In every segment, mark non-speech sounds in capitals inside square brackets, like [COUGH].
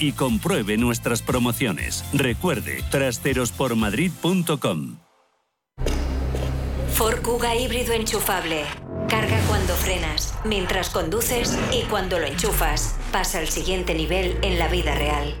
y compruebe nuestras promociones. Recuerde, trasterospormadrid.com. Ford Kuga híbrido enchufable. Carga cuando frenas, mientras conduces y cuando lo enchufas. Pasa al siguiente nivel en la vida real.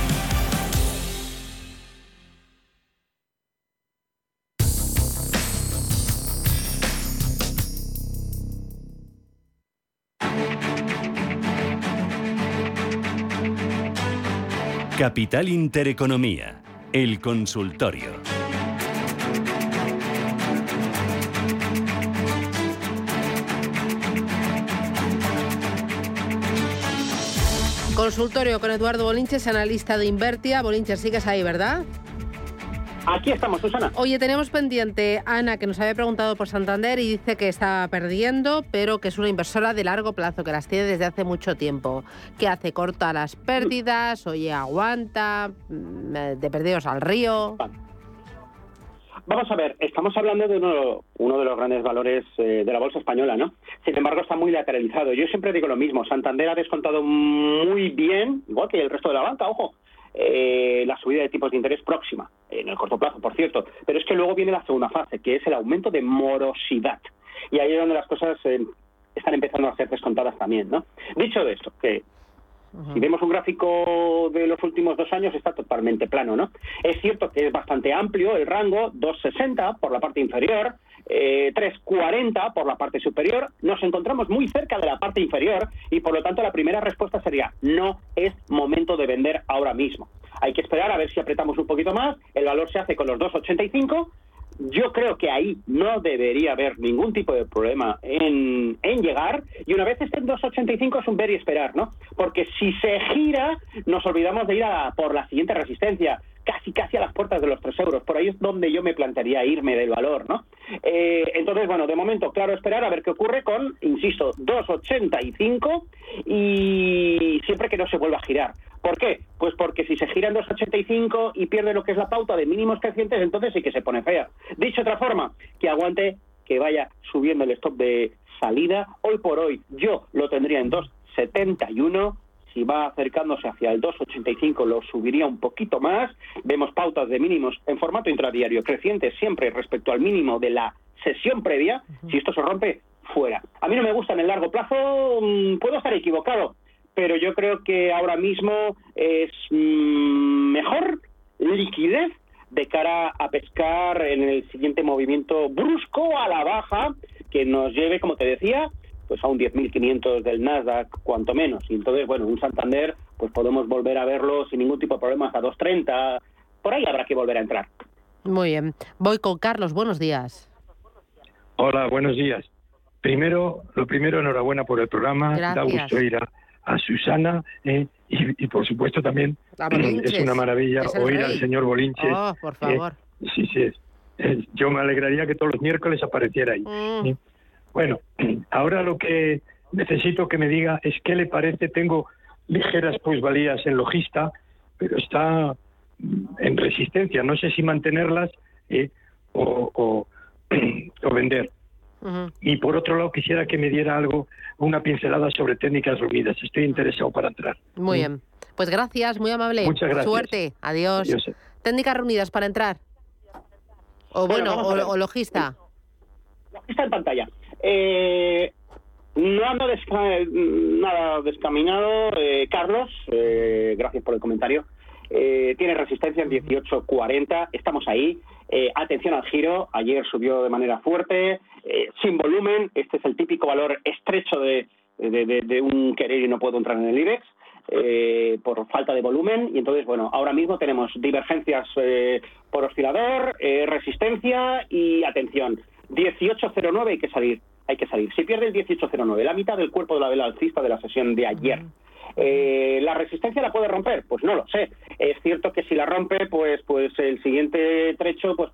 Capital Intereconomía, el consultorio. Consultorio con Eduardo Bolinches, analista de Invertia. Bolinches, sigues ahí, ¿verdad? Aquí estamos, Susana. Oye, tenemos pendiente Ana, que nos había preguntado por Santander y dice que está perdiendo, pero que es una inversora de largo plazo, que las tiene desde hace mucho tiempo. ¿Qué hace? ¿Corta las pérdidas? Oye, aguanta, mm, de perdidos al río. Vamos a ver, estamos hablando de uno, uno de los grandes valores eh, de la bolsa española, ¿no? Sin embargo, está muy lateralizado. Yo siempre digo lo mismo, Santander ha descontado muy bien, igual que el resto de la banca, ojo, eh, la subida de tipos de interés próxima, en el corto plazo, por cierto. Pero es que luego viene la segunda fase, que es el aumento de morosidad. Y ahí es donde las cosas eh, están empezando a ser descontadas también, ¿no? Dicho esto, que si vemos un gráfico de los últimos dos años, está totalmente plano, ¿no? Es cierto que es bastante amplio el rango, 2,60 por la parte inferior, eh, 3,40 por la parte superior. Nos encontramos muy cerca de la parte inferior y, por lo tanto, la primera respuesta sería no es momento de vender ahora mismo. Hay que esperar a ver si apretamos un poquito más. El valor se hace con los 2,85 yo creo que ahí no debería haber ningún tipo de problema en, en llegar y una vez esté en 2.85 es un ver y esperar, ¿no? Porque si se gira nos olvidamos de ir a por la siguiente resistencia, casi casi a las puertas de los 3 euros. Por ahí es donde yo me plantearía irme del valor, ¿no? Eh, entonces, bueno, de momento, claro, esperar a ver qué ocurre con, insisto, 2,85 y siempre que no se vuelva a girar. ¿Por qué? Pues porque si se gira en 2,85 y pierde lo que es la pauta de mínimos crecientes, entonces sí que se pone fea. Dicho otra forma, que aguante, que vaya subiendo el stop de salida. Hoy por hoy yo lo tendría en 2,71 si va acercándose hacia el 2,85 lo subiría un poquito más. Vemos pautas de mínimos en formato intradiario crecientes siempre respecto al mínimo de la sesión previa. Si esto se rompe, fuera. A mí no me gusta en el largo plazo, mm, puedo estar equivocado, pero yo creo que ahora mismo es mm, mejor liquidez de cara a pescar en el siguiente movimiento brusco a la baja que nos lleve, como te decía, pues a un 10.500 del Nasdaq, cuanto menos. Y entonces, bueno, un Santander, pues podemos volver a verlo sin ningún tipo de problemas a 2.30. Por ahí habrá que volver a entrar. Muy bien. Voy con Carlos. Buenos días. Hola, buenos días. Primero, lo primero, enhorabuena por el programa. Da gusto ir a, Susana eh, y, por supuesto también es una maravilla oír al señor Bolinches. Oh, por favor. Eh, sí, sí. Eh, yo me alegraría que todos los miércoles apareciera ahí. Mm. Bueno, [CLEARS THROAT] ahora lo que necesito que me diga es qué le parece. Tengo ligeras plusvalías en logista, pero está en resistencia. No sé si mantenerlas eh, o, [CLEARS THROAT] vender. Y por otro lado, quisiera que me diera algo, una pincelada sobre técnicas reunidas. Estoy interesado para entrar. Muy bien. Pues gracias, muy amable. Muchas gracias. Suerte. Adiós. Técnicas reunidas para entrar. O bueno, o, o, logista. Logista en pantalla. Eh, no ando nada descaminado. Eh, Carlos, eh, gracias por el comentario. Eh, tiene resistencia en 18.40, estamos ahí. atención al giro, ayer subió de manera fuerte, sin volumen. Este es el típico valor estrecho de, de, un querer y no puedo entrar en el IBEX. por falta de volumen y entonces bueno ahora mismo tenemos divergencias por oscilador resistencia y atención 18.09 hay que salir hay que salir. Si pierde el 18.09, la mitad del cuerpo de la vela alcista de la sesión de ayer. Eh, ¿La resistencia la puede romper? Pues no lo sé. Es cierto que si la rompe, pues, pues el siguiente trecho, pues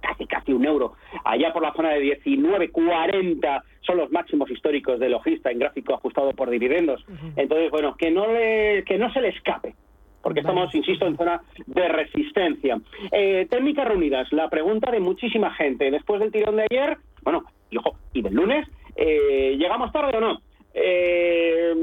casi casi un euro. Allá por la zona de 19.40 son los máximos históricos de logista en gráfico ajustado por dividendos. Entonces, bueno, que no, le, que no se le escape porque estamos, insisto, en zona de resistencia. Eh, técnicas reunidas, la pregunta de muchísima gente. Después del tirón de ayer, bueno, y ojo, y del lunes, eh, ¿llegamos tarde o no? Eh,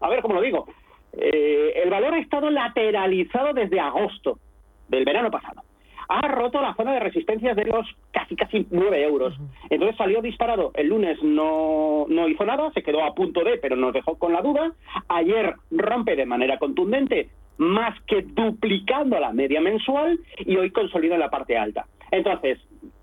a ver cómo lo digo. Eh, el valor ha estado lateralizado desde agosto del verano pasado. Ha roto la zona de resistencia de los casi casi 9 euros. Entonces salió disparado. El lunes no, no hizo nada, se quedó a punto de, pero nos dejó con la duda. Ayer rompe de manera contundente, más que duplicando la media mensual, y hoy consolida en la parte alta. Entonces,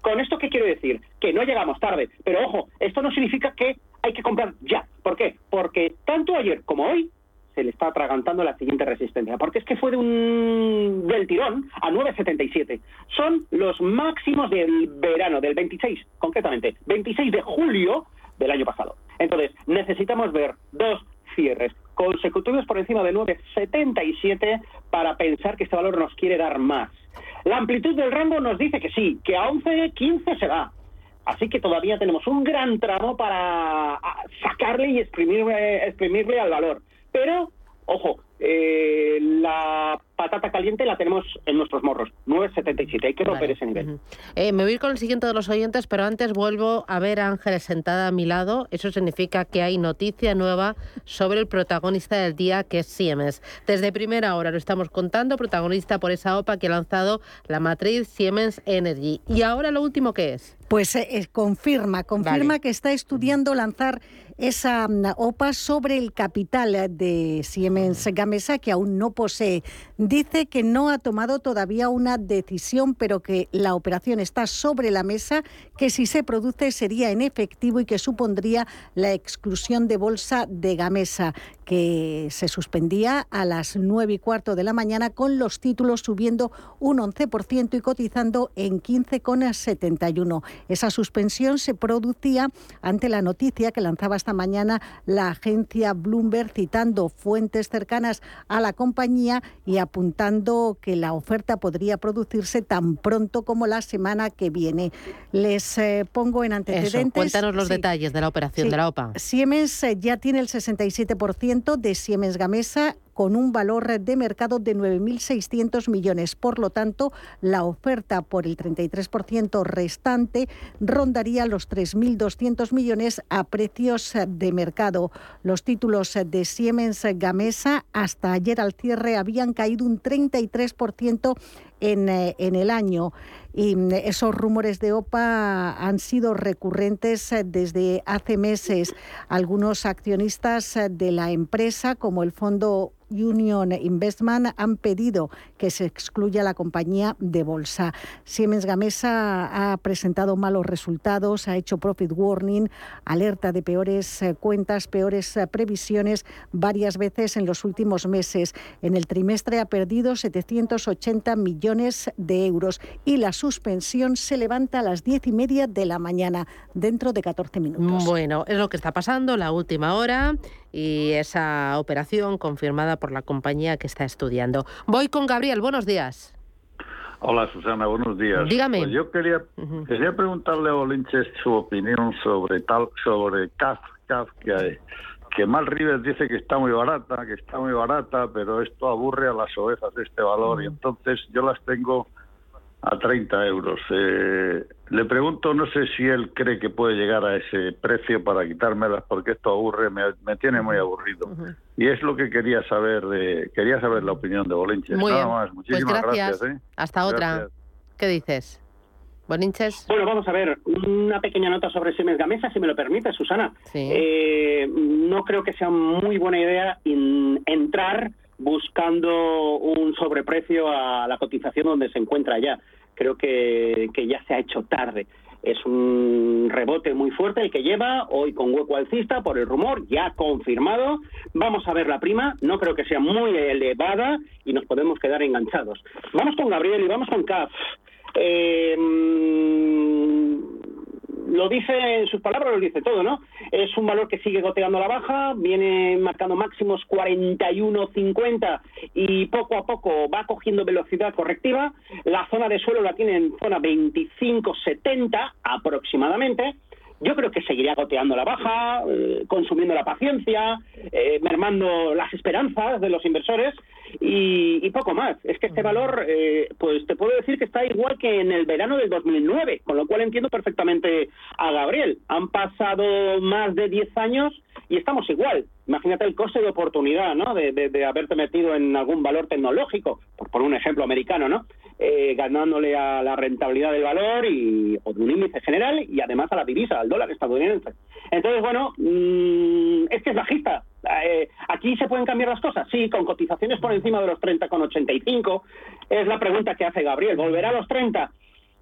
¿Con esto qué quiero decir? Que no llegamos tarde. Pero ojo, esto no significa que hay que comprar ya. ¿Por qué? Porque tanto ayer como hoy se le está atragantando la siguiente resistencia. Porque es que fue de un del tirón a 9,77. Son los máximos del verano, del 26, concretamente, 26 de julio del año pasado. Entonces, necesitamos ver dos cierres consecutivos por encima de 9,77 para pensar que este valor nos quiere dar más. La amplitud del rango nos dice que sí, que a 11, 15 se va. Así que todavía tenemos un gran tramo para sacarle y exprimirle, exprimirle al valor. Pero, ojo, eh, la patata caliente la tenemos en nuestros morros, 9,77. Hay que romper ese nivel. Eh, me voy a ir con el siguiente de los oyentes, pero antes vuelvo a ver a Ángeles sentada a mi lado. Eso significa que hay noticia nueva sobre el protagonista del día, que es Siemens. Desde primera hora lo estamos contando, protagonista por esa OPA que ha lanzado la matriz Siemens Energy. ¿Y ahora lo último qué es? Pues eh, confirma, confirma que está estudiando lanzar esa mm, OPA sobre el capital de Siemens Gamesa, que aún no posee. Dice que no ha tomado todavía una decisión, pero que la operación está sobre la mesa, que si se produce sería en efectivo y que supondría la exclusión de bolsa de Gamesa, que se suspendía a las nueve y cuarto de la mañana con los títulos subiendo un 11% y cotizando en 15,71. Esa suspensión se producía ante la noticia que lanzaba esta mañana la agencia Bloomberg citando fuentes cercanas a la compañía y apuntando que la oferta podría producirse tan pronto como la semana que viene. Les eh, pongo en antecedentes. cuéntanos los detalles de la operación de la OPA. Siemens eh, ya tiene el 67% de Siemens Gamesa con un valor de mercado de 9.600 millones. Por lo tanto, la oferta por el 33% restante rondaría los 3.200 millones a precios de mercado. Los títulos de Siemens Gamesa hasta ayer al cierre habían caído un 33% en, eh, en el año. Y mm, esos rumores de OPA han sido recurrentes eh, desde hace meses. Algunos accionistas eh, de la empresa, como el fondo Union Investment han pedido que se excluya la compañía de bolsa. Siemens Gamesa ha presentado malos resultados, ha hecho profit warning, alerta de peores eh, cuentas, peores previsiones varias veces en los últimos meses. En el trimestre ha perdido 780 millones de euros y la suspensión se levanta a las diez y media de la mañana, dentro de 14 minutos. Bueno, es lo que está pasando, la última hora y esa operación confirmada por la compañía que está estudiando. Voy con Gabriel, buenos días. Hola Susana, buenos días. Dígame. Pues yo quería, quería preguntarle a Olinches su opinión sobre tal, sobre CAF, CAF que, que Mal River dice que está muy barata, que está muy barata, pero esto aburre a las ovejas de este valor y entonces yo las tengo a 30 euros. Eh, le pregunto, no sé si él cree que puede llegar a ese precio para quitármelas, porque esto aburre, me, tiene muy aburrido. Y es lo que quería saber, de, quería saber la opinión de Bolinches. Muy Nada más, pues muchísimas gracias. ¿eh? Hasta otra. ¿Qué dices? Bolinches. Bueno, vamos a ver, una pequeña nota sobre Siemens Gamesa, si me lo permite, Susana. Eh, no creo que sea muy buena idea entrar buscando un sobreprecio a la cotización donde se encuentra ya. Creo que, que ya se ha hecho tarde. Es un rebote muy fuerte el que lleva, hoy con hueco alcista, por el rumor, ya confirmado. Vamos a ver la prima, no creo que sea muy elevada y nos podemos quedar enganchados. Vamos con Gabriel y vamos con CAF. Eh, lo dice en sus palabras, lo dice todo, ¿no? Es un valor que sigue goteando a la baja, viene marcando máximos 41.50 y poco a poco va cogiendo velocidad correctiva. La zona de suelo la tiene en zona 25.70 aproximadamente. Yo creo que seguiría goteando la baja, eh, consumiendo la paciencia, eh, mermando las esperanzas de los inversores y, poco más. Es que este valor, eh, pues te puedo decir que está igual que en el verano del 2009, con lo cual entiendo perfectamente a Gabriel. Han pasado más de 10 años y estamos igual. Imagínate el coste de oportunidad, ¿no? De, haberte metido en algún valor tecnológico, por un ejemplo americano, ¿no? Eh, ganándole a la rentabilidad del valor y, o de un índice general y además a la divisa, al dólar estadounidense. Entonces, bueno, mm, es que es bajista. Eh, aquí se pueden cambiar las cosas, sí, con cotizaciones por encima de los 30,85. Es la pregunta que hace Gabriel. ¿Volverá a los 30?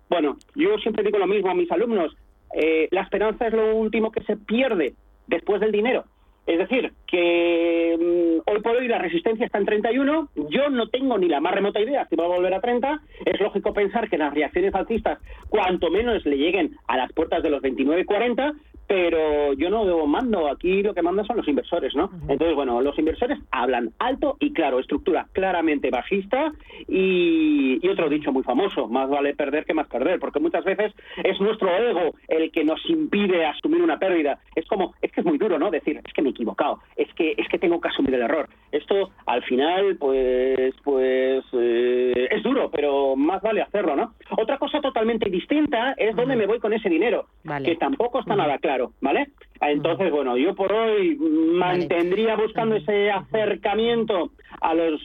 Bueno, yo siempre digo lo mismo a mis alumnos. Eh, la esperanza es lo último que se pierde después del dinero. Es decir, que mm, hoy por hoy la resistencia está en 31, yo no tengo ni la más remota idea si va a volver a 30, es lógico pensar que las reacciones alcistas cuanto menos le lleguen a las puertas de los 29-40, pero yo no mando, aquí lo que mandan son los inversores, ¿no? Entonces, bueno, los inversores hablan alto y claro, estructura claramente bajista y, y, otro dicho muy famoso, más vale perder que más perder, porque muchas veces es nuestro ego el que nos impide asumir una pérdida. Es como, es que es muy duro, ¿no? Decir, es que me he equivocado, es que, es que tengo que asumir el error. Esto, al final, pues, pues, eh, es duro, pero más vale hacerlo, ¿no? Otra cosa totalmente distinta es dónde me voy con ese dinero, que tampoco está nada claro. ¿Vale? Entonces, bueno, yo por hoy mantendría buscando ese acercamiento a los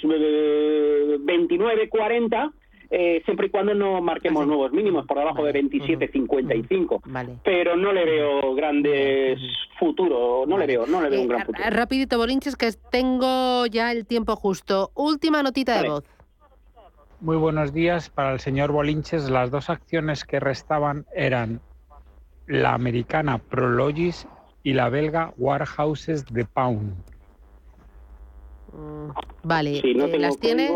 29, 40, eh, siempre y cuando no marquemos nuevos mínimos por debajo de 27.55. Vale. Pero no le veo grandes futuros, no le veo, no le veo un gran eh, futuro. Rapidito, Bolinches, que tengo ya el tiempo justo. Última notita de voz. Muy buenos días. Para el señor Bolinches, las dos acciones que restaban eran la americana Prologis y la belga Warhouses de Pound. Mm, vale, eh, ¿las tienes?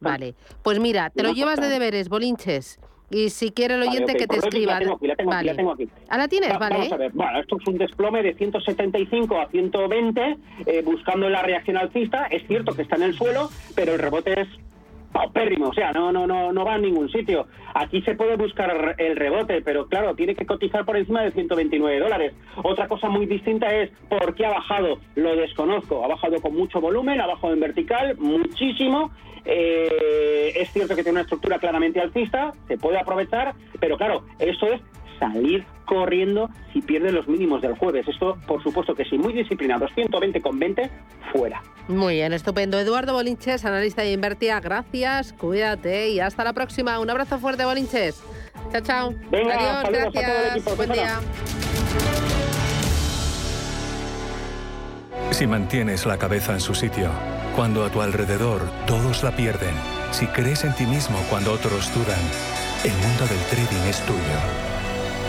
Vale, pues mira, te lo llevas de deberes, bolinches. Y si quiere el oyente que te escriba. La tengo, la tengo, aquí. ¿Ah, la tienes? vale. Vamos a ver. Bueno, esto es un desplome de 175 a 120, eh, buscando la reacción alcista. Es cierto que está en el suelo, pero el rebote es paupérrimo, o sea, no, no, no, no va a ningún sitio. Aquí se puede buscar el rebote, pero claro, tiene que cotizar por encima de 129 dólares. Otra cosa muy distinta es por qué ha bajado, lo desconozco. Ha bajado con mucho volumen, ha bajado en vertical, muchísimo. Eh, es cierto que tiene una estructura claramente alcista, se puede aprovechar, pero claro, eso es salir corriendo si pierde los mínimos del jueves. Esto, por supuesto que sí, muy disciplinado. 120 con 20, fuera. Muy bien, estupendo. Eduardo Bolinches, analista de Invertia, gracias, cuídate y hasta la próxima. Un abrazo fuerte, Bolinches. Chao, chao. Venga, Adiós, gracias. Buen día. Si mantienes la cabeza en su sitio, cuando a tu alrededor todos la pierden, si crees en ti mismo cuando otros dudan, el mundo del trading es tuyo.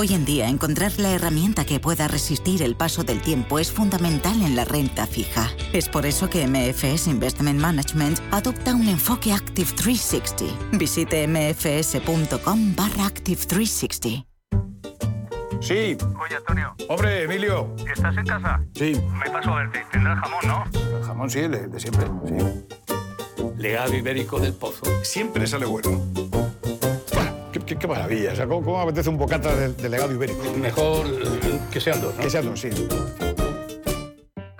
Hoy en día, encontrar la herramienta que pueda resistir el paso del tiempo es fundamental en la renta fija. Es por eso que MFS Investment Management adopta un enfoque Active 360. Visite mfs.com barra Active 360. Sí. Oye, Antonio. Hombre, Emilio. ¿Estás en casa? Sí. Me paso a verte. Tendrás jamón, ¿no? El jamón sí, de, de siempre, sí. Legado ibérico del pozo. Siempre sale bueno. Qué, maravilla. O sea, ¿cómo, cómo apetece un bocata de, de legado ibérico? Mejor eh, que sean dos, ¿no? Que sean dos, sí.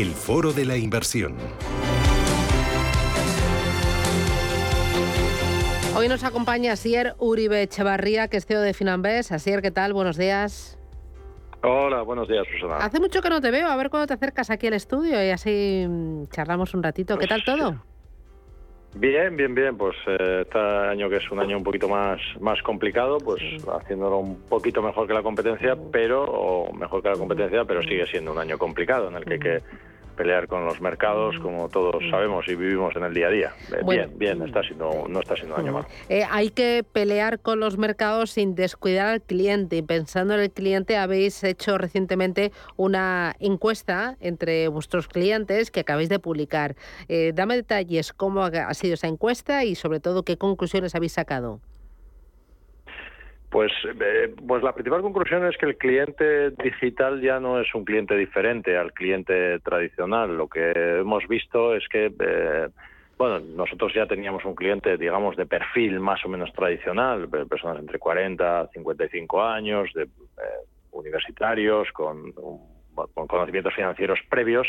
El Foro de la Inversión. Hoy nos acompaña Asier Uribe Echevarría, que es CEO de Finambés. Asier, ¿qué tal? Buenos días. Hola, buenos días, Susana. Hace mucho que no te veo, a ver cuándo te acercas aquí al estudio y así mm, charlamos un ratito. ¿Qué tal todo? Bien, bien, bien. Pues eh, este año que es un año un poquito más, más complicado, pues haciéndolo un poquito mejor que la competencia, pero, o mejor que la competencia, pero sigue siendo un año complicado en el que hay que pelear con los mercados, como todos sabemos y vivimos en el día a día. Eh, Bueno. Bien, bien, está siendo, no está siendo un año malo. Eh, hay que pelear con los mercados sin descuidar al cliente. Y pensando en el cliente, habéis hecho recientemente una encuesta entre vuestros clientes que acabáis de publicar. Eh, dame detalles cómo ha sido esa encuesta y sobre todo qué conclusiones habéis sacado. Pues, eh, pues la principal conclusión es que el cliente digital ya no es un cliente diferente al cliente tradicional. Lo que hemos visto es que, eh, bueno, nosotros ya teníamos un cliente, digamos, de perfil más o menos tradicional, personas entre 40 y 55 años, de, eh, universitarios, con, con conocimientos financieros previos,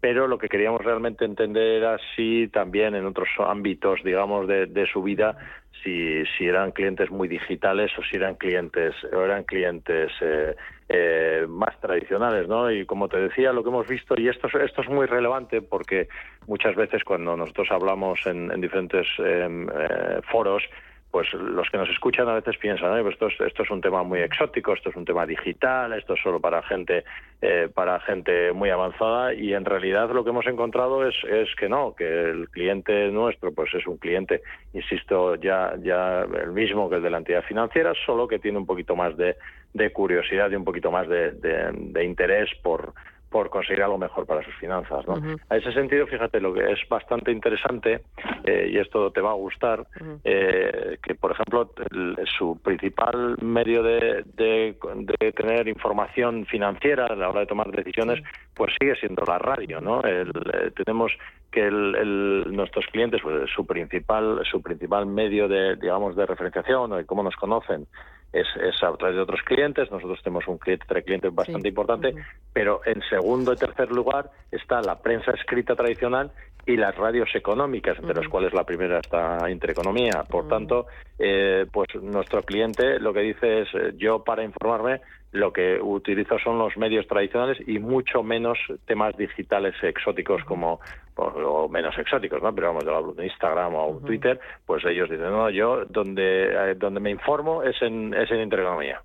pero lo que queríamos realmente entender era si también en otros ámbitos, digamos, de, de su vida, si, si eran clientes muy digitales o si eran clientes o eran clientes eh, eh, más tradicionales, ¿no? Y como te decía, lo que hemos visto y esto es, esto es muy relevante porque muchas veces cuando nosotros hablamos en, en diferentes eh, eh, foros pues los que nos escuchan a veces piensan, "Ay, pues esto, es, esto es un tema muy exótico, esto es un tema digital, esto es solo para gente eh, para gente muy avanzada y en realidad lo que hemos encontrado es, es que no, que el cliente nuestro pues es un cliente, insisto, ya ya el mismo que el de la entidad financiera, solo que tiene un poquito más de, de curiosidad y un poquito más de, de- de interés por por conseguir algo mejor para sus finanzas. ¿no? A ese sentido, fíjate, lo que es bastante interesante, eh, y esto te va a gustar, eh, que, por ejemplo, el- su principal medio de, de- de tener información financiera a la hora de tomar decisiones, pues sigue siendo la radio. ¿no? El, eh, tenemos que el, el- nuestros clientes, pues, su principal su principal medio de, digamos, de referenciación o de cómo nos conocen es, es a través de otros clientes. Nosotros tenemos un cliente entre clientes bastante importante, pero en segundo y tercer lugar está la prensa escrita tradicional y las radios económicas, entre las cuales la primera está Intereconomía. Por tanto, eh, pues nuestro cliente lo que dice es, eh, yo para informarme lo que utilizo son los medios tradicionales y mucho menos temas digitales exóticos como o, menos exóticos, ¿no? Pero vamos, yo hablo de Instagram o Twitter, pues ellos dicen, no, yo donde eh, donde me informo es en es en Intereconomía.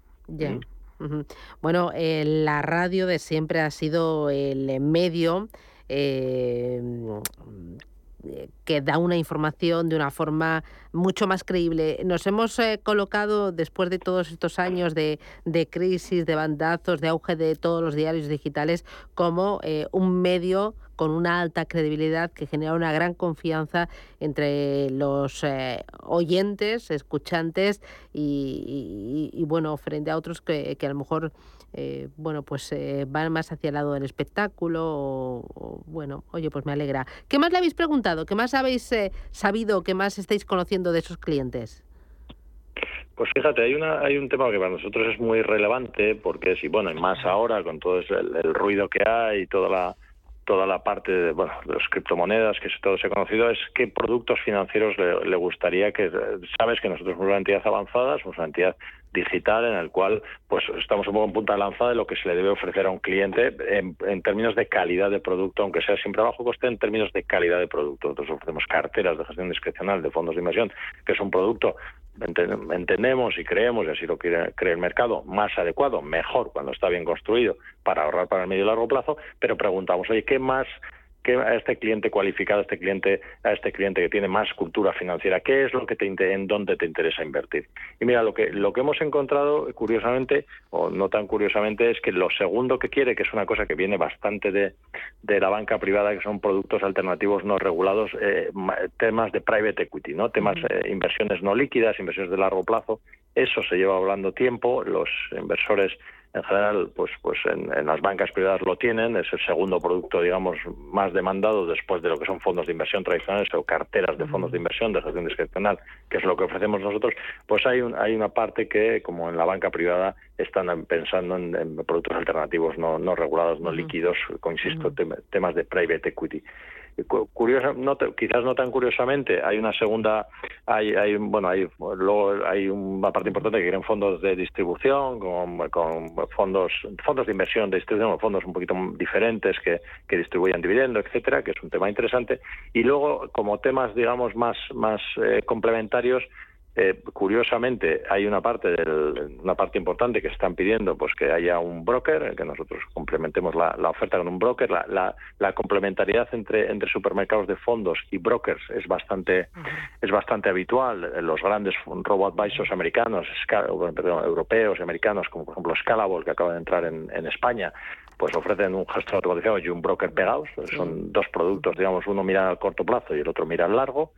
Ujú. Bueno, eh, la radio de siempre ha sido el medio eh, que da una información de una forma mucho más creíble. Nos hemos eh, colocado, después de todos estos años de, de crisis, de bandazos, de auge de todos los diarios digitales, como eh, un medio con una alta credibilidad que genera una gran confianza entre los eh, oyentes, escuchantes y, bueno, frente a otros que, que a lo mejor eh, bueno, pues eh, van más hacia el lado del espectáculo o, bueno, oye, pues me alegra. ¿Qué más le habéis preguntado? ¿Qué más habéis eh, sabido? ¿Qué más estáis conociendo de esos clientes? Pues fíjate, hay una hay un tema que para nosotros es muy relevante porque si bueno, y más ahora con todo el, el ruido que hay y toda la toda la parte de, bueno, de las criptomonedas, que todo se ha conocido, es qué productos financieros le, gustaría que, sabes que nosotros somos una entidad avanzada, somos una entidad digital en el cual pues estamos un poco en punta de lanza de lo que se le debe ofrecer a un cliente en, en, términos de calidad de producto, aunque sea siempre a bajo coste, en términos de calidad de producto. Nosotros ofrecemos carteras de gestión discrecional de fondos de inversión, que es un producto entendemos y creemos, y así lo cree el mercado, más adecuado, mejor cuando está bien construido para ahorrar para el medio y largo plazo, pero preguntamos, oye, ¿qué más que a este cliente cualificado, a este cliente, a este cliente que tiene más cultura financiera, qué es lo que te en dónde te interesa invertir. Y mira, lo que lo que hemos encontrado curiosamente o no tan curiosamente es que lo segundo que quiere, que es una cosa que viene bastante de, de la banca privada, que son productos alternativos no regulados, eh, temas de private equity, no, temas eh, inversiones no líquidas, inversiones de largo plazo. Eso se lleva hablando tiempo, los inversores en general, pues, pues en, las bancas privadas lo tienen, es el segundo producto, digamos, más demandado después de lo que son fondos de inversión tradicionales o carteras de fondos de inversión de gestión discrecional, que es lo que ofrecemos nosotros, pues hay, un, hay una parte que, como en la banca privada, están pensando en, productos alternativos no, no regulados, no líquidos, con, insisto, temas de private equity. Curiosa, no, quizás no tan curiosamente, hay una segunda, hay, hay bueno, hay luego hay una parte importante que quieren fondos de distribución, con, con fondos, fondos de inversión de distribución, fondos un poquito diferentes que, que distribuyan dividendo, etcétera, que es un tema interesante. Y luego, como temas, digamos, más, más eh, complementarios, eh, curiosamente, hay una parte del, una parte importante que están pidiendo pues que haya un broker, que nosotros complementemos la, oferta con un broker. La, la, complementariedad entre, entre supermercados de fondos y brokers es bastante es bastante habitual. Los grandes robo advisors americanos, perdón, europeos y americanos, como por ejemplo Scalable, que acaba de entrar en, en España, pues ofrecen un gestor automatizado y un broker pegados. Son dos productos, digamos, uno mira al corto plazo y el otro mira al largo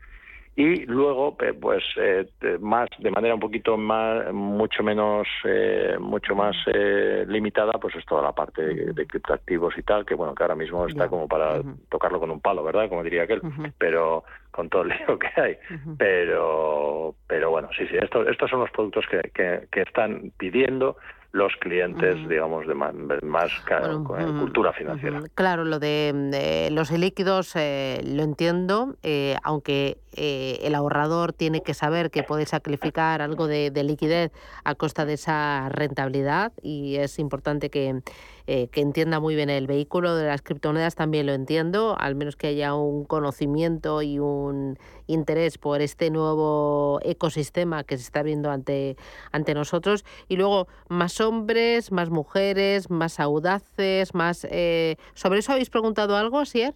y luego eh, pues eh, más de manera un poquito más mucho menos eh, mucho más limitada pues es toda la parte de, criptoactivos y tal que bueno que ahora mismo está como para tocarlo con un palo verdad como diría aquel pero con todo el lío que hay. Pero pero bueno sí sí estos estos son los productos que, que, que están pidiendo los clientes, digamos, de más, cultura financiera. Claro, lo de, los líquidos eh, lo entiendo, eh, aunque eh, el ahorrador tiene que saber que puede sacrificar algo de, de liquidez a costa de esa rentabilidad y es importante que eh, que entienda muy bien el vehículo de las criptomonedas también lo entiendo, al menos que haya un conocimiento y un interés por este nuevo ecosistema que se está viendo ante, ante nosotros. Y luego, más hombres, más mujeres, más audaces, más... Eh, ¿Sobre eso habéis preguntado algo, Sier?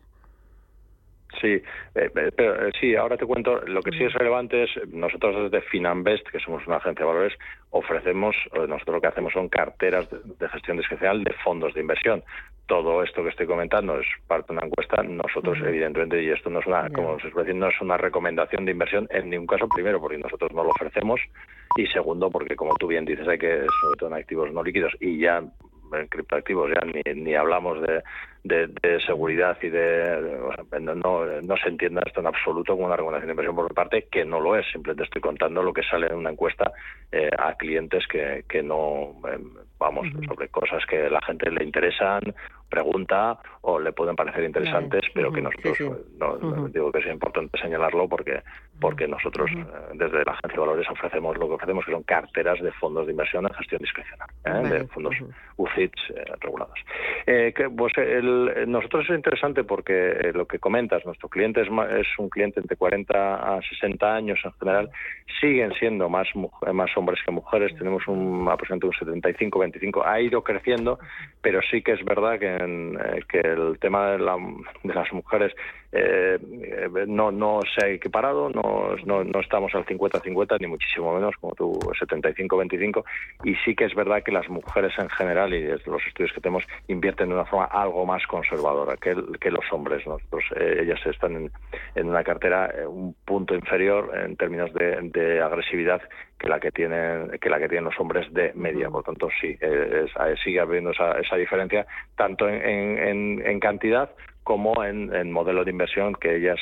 Sí, eh, pero sí, ahora te cuento, lo que sí es relevante es, nosotros desde Finanbest, que somos una agencia de valores, ofrecemos, nosotros lo que hacemos son carteras de, gestión discrecional de fondos de inversión. Todo esto que estoy comentando es parte de una encuesta. Nosotros, evidentemente, y esto no es una, como se suele no es una recomendación de inversión en ningún caso, primero, porque nosotros no lo ofrecemos, y segundo, porque como tú bien dices, hay que, sobre todo en activos no líquidos, y ya criptoactivos ya ni, ni hablamos de, de, seguridad y de... no, no, se entienda esto en absoluto como una recomendación de inversión por mi parte, que no lo es. Simplemente estoy contando lo que sale en una encuesta eh, a clientes que, que no, eh, vamos, sobre cosas que la gente le interesan, pregunta o le pueden parecer interesantes, pero que nosotros, No, digo que es importante señalarlo porque porque nosotros eh, desde la agencia de valores ofrecemos lo que ofrecemos que son carteras de fondos de inversión en gestión discrecional, de fondos UCITS regulados. que, pues el nosotros es interesante porque eh, lo que comentas, nuestro cliente es, es un cliente entre 40 a 60 años en general, siguen siendo más, más hombres que mujeres, tenemos un aproximadamente un 75-25, ha ido creciendo, pero sí que es verdad que, eh, que el tema de, la, de las mujeres eh, no, no se ha equiparado, no, no, no estamos al 50-50, ni muchísimo menos, como tú, 75-25, y sí que es verdad que las mujeres en general, y desde los estudios que tenemos, invierten de una forma algo más conservadora que, que los hombres. Nosotros, eh, ellas están en, una cartera eh, un punto inferior en términos de, de, agresividad que la que tienen que la que tienen los hombres de media. Por tanto, sí, eh, sigue habiendo esa, esa diferencia tanto en, en, en cantidad como en, modelo de inversión que ellas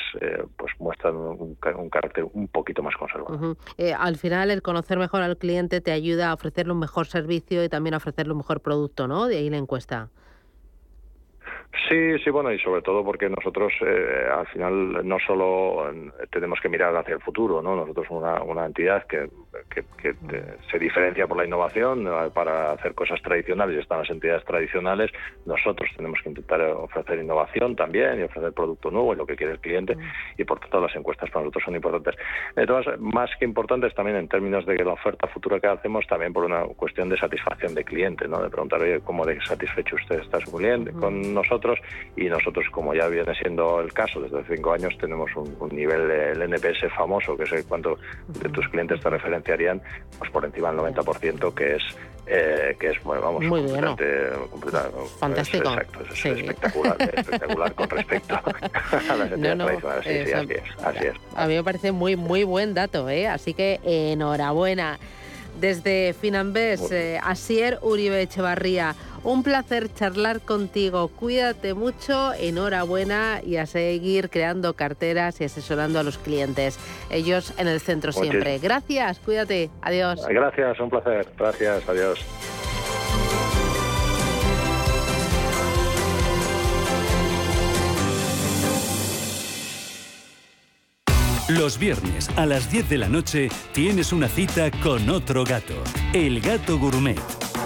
pues muestran un, carácter un poquito más conservador. al final, el conocer mejor al cliente te ayuda a ofrecerle un mejor servicio y también a ofrecerle un mejor producto, ¿no? De ahí la encuesta. Sí, sí, bueno, y sobre todo porque nosotros eh, al final no solo eh, tenemos que mirar hacia el futuro, ¿no? Nosotros somos una, entidad que, que, se diferencia por la innovación para hacer cosas tradicionales y están las entidades tradicionales. Nosotros tenemos que intentar ofrecer innovación también y ofrecer producto nuevo y lo que quiere el cliente y por tanto las encuestas para nosotros son importantes. Entonces, más que importantes también en términos de que la oferta futura que hacemos también por una cuestión de satisfacción de cliente, ¿no? De preguntar, oye, ¿cómo de satisfecho usted está su cliente con nosotros? Y nosotros, como ya viene siendo el caso desde hace cinco años, tenemos un, nivel del NPS famoso, que es cuánto de tus clientes te referenciarían, pues por encima del 90%, que es eh, que es, bueno, vamos, Muy Fantástico. exacto, es espectacular, espectacular con respecto a las entidades tradicionales. así, es, A mí me parece muy, muy buen dato, ¿eh? así que enhorabuena. Desde Finambés, eh, Asier Uribe Echevarría, un placer charlar contigo. Cuídate mucho, enhorabuena y a seguir creando carteras y asesorando a los clientes. Ellos en el centro siempre. Gracias, cuídate. Adiós. Gracias, un placer. Gracias, adiós. Los viernes a las 10 de la noche tienes una cita con otro gato, el gato gourmet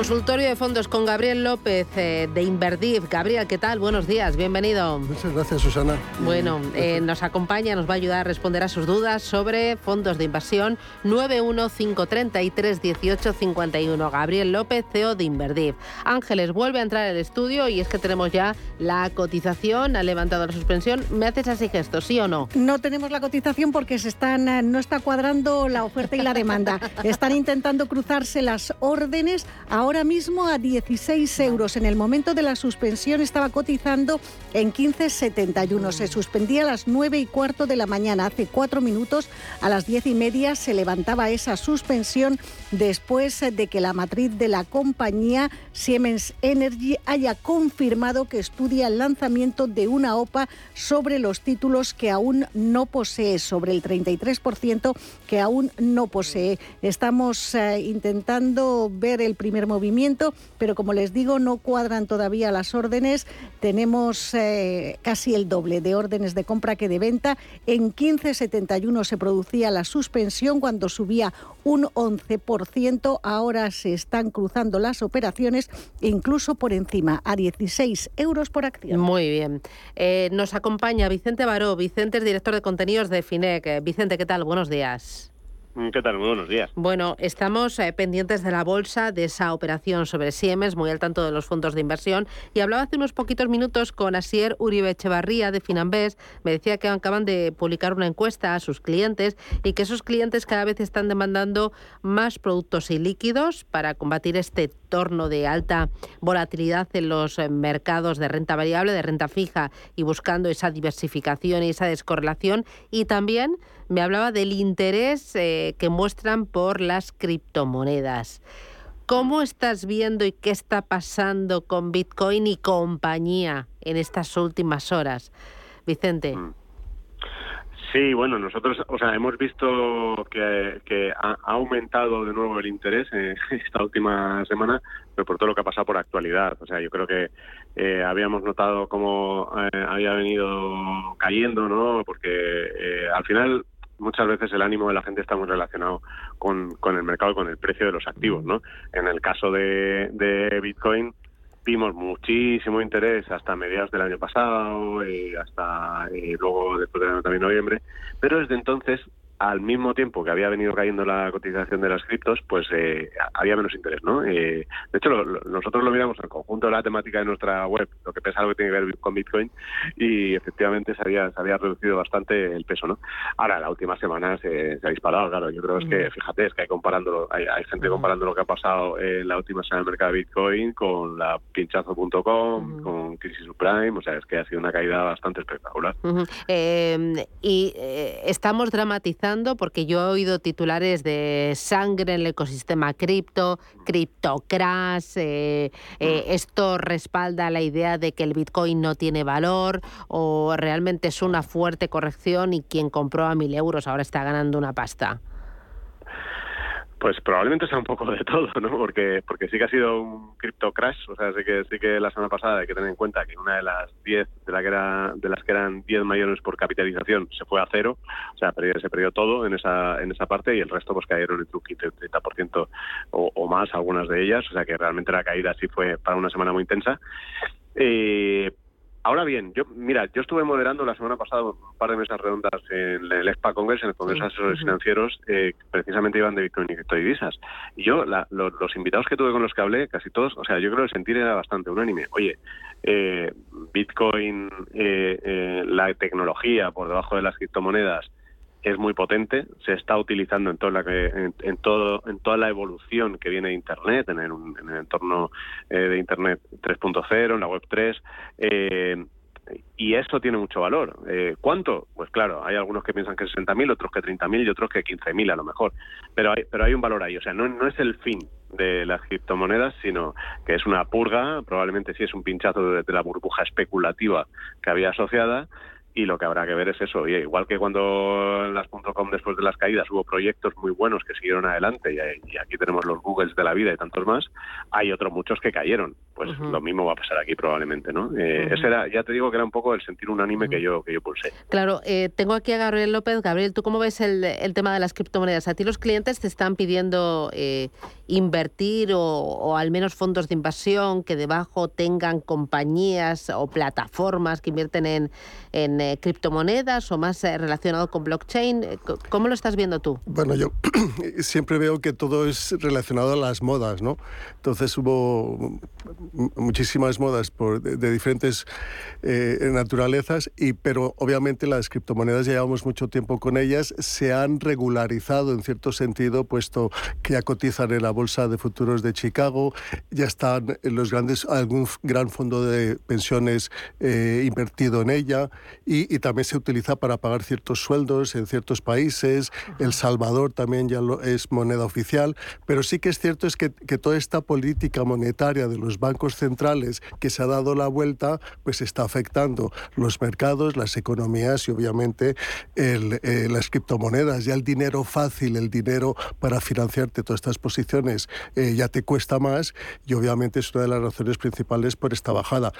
Consultorio de fondos con Gabriel López eh, de Inverdiv. Gabriel, ¿qué tal? Buenos días, bienvenido. Muchas gracias, Susana. Bueno, eh, nos acompaña, nos va a ayudar a responder a sus dudas sobre fondos de inversión 915331851. Gabriel López, CEO de Inverdiv. Ángeles vuelve a entrar al estudio y es que tenemos ya la cotización, ha levantado la suspensión. ¿Me haces así gesto, sí o no? No tenemos la cotización porque se están, eh, no está cuadrando la oferta y la demanda. [LAUGHS] están intentando cruzarse las órdenes. Ahora ahora mismo a 16 euros. En el momento de la suspensión estaba cotizando en 15,71. Se suspendía a las 9 y cuarto de la mañana. Hace cuatro minutos, a las 10 y media, se levantaba esa suspensión después de que la matriz de la compañía Siemens Energy haya confirmado que estudia el lanzamiento de una OPA sobre los títulos que aún no posee, sobre el 33% que aún no posee. Estamos eh, intentando ver el primer movimiento movimiento, pero como les digo, no cuadran todavía las órdenes. Tenemos eh, casi el doble de órdenes de compra que de venta. En 15.71 se producía la suspensión cuando subía un 11%. Ahora se están cruzando las operaciones incluso por encima, a 16 euros por acción. Muy bien. Eh, nos acompaña Vicente Baró. Vicente es director de contenidos de FINEC. Vicente, ¿qué tal? Buenos días. Mm, ¿Qué tal? Muy buenos días. Bueno, estamos eh, pendientes de la bolsa, de esa operación sobre Siemens, muy al tanto de los fondos de inversión. Y hablaba hace unos poquitos minutos con Asier Uribe Echevarría de Finambés. Me decía que acaban de publicar una encuesta a sus clientes y que esos clientes cada vez están demandando más productos y líquidos para combatir este torno de alta volatilidad en los eh, mercados de renta variable, de renta fija y buscando esa diversificación y esa descorrelación. Y también me hablaba del interés eh, que muestran por las criptomonedas. ¿Cómo estás viendo y qué está pasando con Bitcoin y compañía en estas últimas horas? Vicente. Mm. Sí, bueno, nosotros, o sea, hemos visto que, ha, aumentado de nuevo el interés en [LAUGHS] esta última semana, pero por todo lo que ha pasado por actualidad. O sea, yo creo que eh, habíamos notado cómo eh, había venido cayendo, ¿no? Porque eh, al final muchas veces el ánimo de la gente está muy relacionado con, con el mercado, con el precio de los activos, ¿no? En el caso de, de Bitcoin, muchísimo interés hasta mediados del año pasado, y hasta eh, luego después del año también noviembre, pero desde entonces al mismo tiempo que había venido cayendo la cotización de las criptos, pues eh, había menos interés, ¿no? Eh, de hecho, nosotros lo miramos en conjunto de la temática de nuestra web, lo que pesa lo que tiene que ver con Bitcoin, y efectivamente se había, se había reducido bastante el peso, ¿no? Ahora, la última semana se, ha disparado, claro. Yo creo es que, fíjate, es que hay comparando, hay, hay gente comparando lo que ha pasado en la última semana del mercado de Bitcoin con la pinchazo.com, con Crisis Subprime, o sea, es que ha sido una caída bastante espectacular. Eh, y estamos dramatizando porque yo he oído titulares de sangre en el ecosistema cripto, criptocrash, eh, eh, esto respalda la idea de que el Bitcoin no tiene valor o realmente es una fuerte corrección y quien compró a mil euros ahora está ganando una pasta. Pues probablemente sea un poco de todo, ¿no? Porque porque sí que ha sido un crypto crash, o sea, sí que sí que la semana pasada hay que tener en cuenta que una de las 10 de la que era de las que eran 10 millones por capitalización se fue a cero, o sea, se perdió todo en esa en esa parte y el resto pues cayeron entre un 15 30% o, o más algunas de ellas, o sea, que realmente la caída sí fue para una semana muy intensa. Eh, Ahora bien, yo mira, yo estuve moderando la semana pasada un par de mesas redondas en el EXPA Congress, en el Congreso de Asesores Financieros, eh, precisamente iban de Bitcoin y criptodivisas. Y yo, los invitados que tuve con los que hablé, casi todos, o sea, yo creo que el sentir era bastante unánime. Oye, eh, Bitcoin, eh, la tecnología por debajo de las criptomonedas, es muy potente, se está utilizando en toda la en, todo en toda la evolución que viene de Internet, en el, en el entorno eh, de Internet 3.0, en la web 3. Eh, y eso tiene mucho valor. Eh, ¿Cuánto? Pues claro, hay algunos que piensan que 60.000, otros que 30.000 y otros que 15.000 a lo mejor. Pero hay, pero hay un valor ahí. O sea, no, no es el fin de las criptomonedas, sino que es una purga, probablemente sí es un pinchazo de la burbuja especulativa que había asociada, y lo que habrá que ver es eso. Y igual que cuando en las .com después de las caídas hubo proyectos muy buenos que siguieron adelante y, aquí tenemos los Googles de la vida y tantos más, hay otros muchos que cayeron. Pues lo mismo va a pasar aquí probablemente, ¿no? Eh, ese era, ya te digo que era un poco el sentir unánime que yo que yo pulsé. Claro, eh, tengo aquí a Gabriel López. Gabriel, ¿tú cómo ves el, el, tema de las criptomonedas? ¿A ti los clientes te están pidiendo eh, invertir o, o al menos fondos de inversión que debajo tengan compañías o plataformas que invierten en, en eh, criptomonedas o más eh, relacionado con blockchain. Eh, ¿Cómo lo estás viendo tú? Bueno, yo [CLEARS THROAT] siempre veo que todo es relacionado a las modas, ¿no? Entonces hubo muchísimas modas de, diferentes naturalezas, y, pero obviamente las criptomonedas llevamos mucho tiempo con ellas, se han regularizado en cierto sentido, puesto que ya cotizan en la Bolsa de Futuros de Chicago, ya están en los grandes, algún gran fondo de pensiones invertido en ella y, también se utiliza para pagar ciertos sueldos en ciertos países. El Salvador también ya lo, es moneda oficial, pero sí que es cierto es que, que, toda esta política monetaria de los bancos centrales que se ha dado la vuelta, pues está afectando los mercados, las economías y obviamente el, eh, las criptomonedas. Ya el dinero fácil, el dinero para financiarte todas estas posiciones eh, ya te cuesta más y obviamente es una de las razones principales por esta bajada